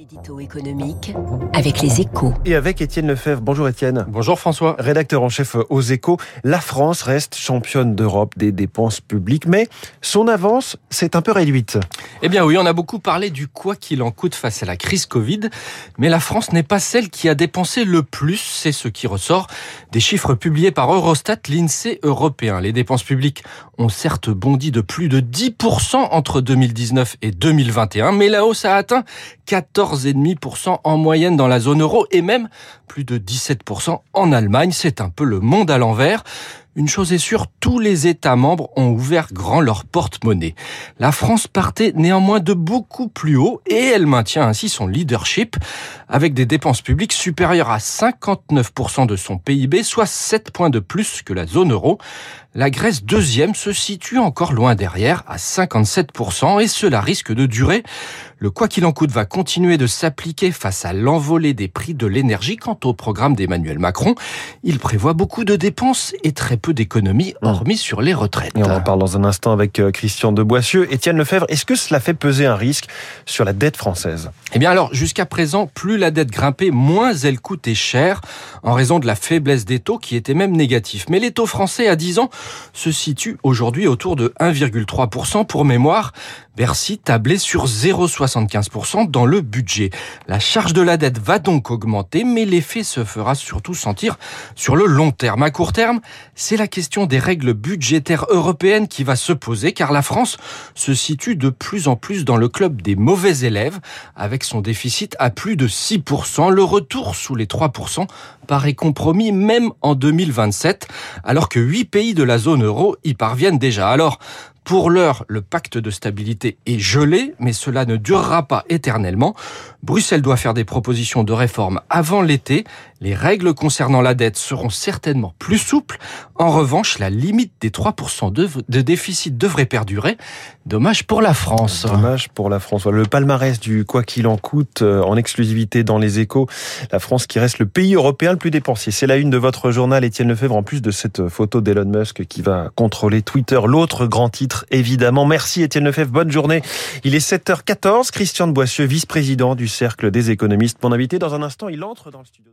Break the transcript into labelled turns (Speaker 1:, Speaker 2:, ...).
Speaker 1: L'édito économique avec les échos.
Speaker 2: Et avec Étienne Lefebvre. Bonjour Étienne.
Speaker 3: Bonjour François.
Speaker 2: Rédacteur en chef aux échos. La France reste championne d'Europe des dépenses publiques, mais son avance s'est un peu réduite.
Speaker 3: Eh bien oui, on a beaucoup parlé du quoi qu'il en coûte face à la crise Covid, mais la France n'est pas celle qui a dépensé le plus, c'est ce qui ressort des chiffres publiés par Eurostat, l'INSEE européen. Les dépenses publiques ont certes bondi de plus de 10% entre 2019 et 2021, mais la hausse a atteint 14,5% en moyenne dans la zone euro et même plus de 17% en Allemagne. C'est un peu le monde à l'envers. Une chose est sûre, tous les États membres ont ouvert grand leur porte-monnaie. La France partait néanmoins de beaucoup plus haut et elle maintient ainsi son leadership avec des dépenses publiques supérieures à 59% de son PIB, soit 7 points de plus que la zone euro. La Grèce deuxième se situe encore loin derrière à 57% et cela risque de durer. Le quoi qu'il en coûte va continuer de s'appliquer face à l'envolée des prix de l'énergie. Quant au programme d'Emmanuel Macron, il prévoit beaucoup de dépenses et très peu d'économies, mmh. hormis sur les retraites.
Speaker 2: Et on en parle dans un instant avec euh, Christian de Boissieu. Étienne Lefebvre, est-ce que cela fait peser un risque sur la dette française?
Speaker 3: Eh bien alors, jusqu'à présent, plus la dette grimpait, moins elle coûtait cher, en raison de la faiblesse des taux qui étaient même négatifs. Mais les taux français à 10 ans se situent aujourd'hui autour de 1,3% pour mémoire. Bercy tablait sur 0,75% dans le budget. La charge de la dette va donc augmenter, mais l'effet se fera surtout sentir sur le long terme. À court terme, c'est la question des règles budgétaires européennes qui va se poser, car la France se situe de plus en plus dans le club des mauvais élèves, avec son déficit à plus de 6%. Le retour sous les 3% paraît compromis même en 2027, alors que 8 pays de la zone euro y parviennent déjà. Alors, pour l'heure, le pacte de stabilité est gelé, mais cela ne durera pas éternellement. Bruxelles doit faire des propositions de réforme avant l'été. Les règles concernant la dette seront certainement plus souples. En revanche, la limite des 3% de, déficit devrait perdurer. Dommage pour la France.
Speaker 2: Dommage pour la France. Le palmarès du quoi qu'il en coûte euh, en exclusivité dans les échos. La France qui reste le pays européen le plus dépensier. C'est la une de votre journal, Étienne Lefebvre, en plus de cette photo d'Elon Musk qui va contrôler Twitter. L'autre grand titre, évidemment. Merci Étienne Lefebvre. Bonne journée. Il est 7h14. Christian de Boissieu, vice-président du Cercle des économistes. Mon invité, dans un instant, il entre dans le studio.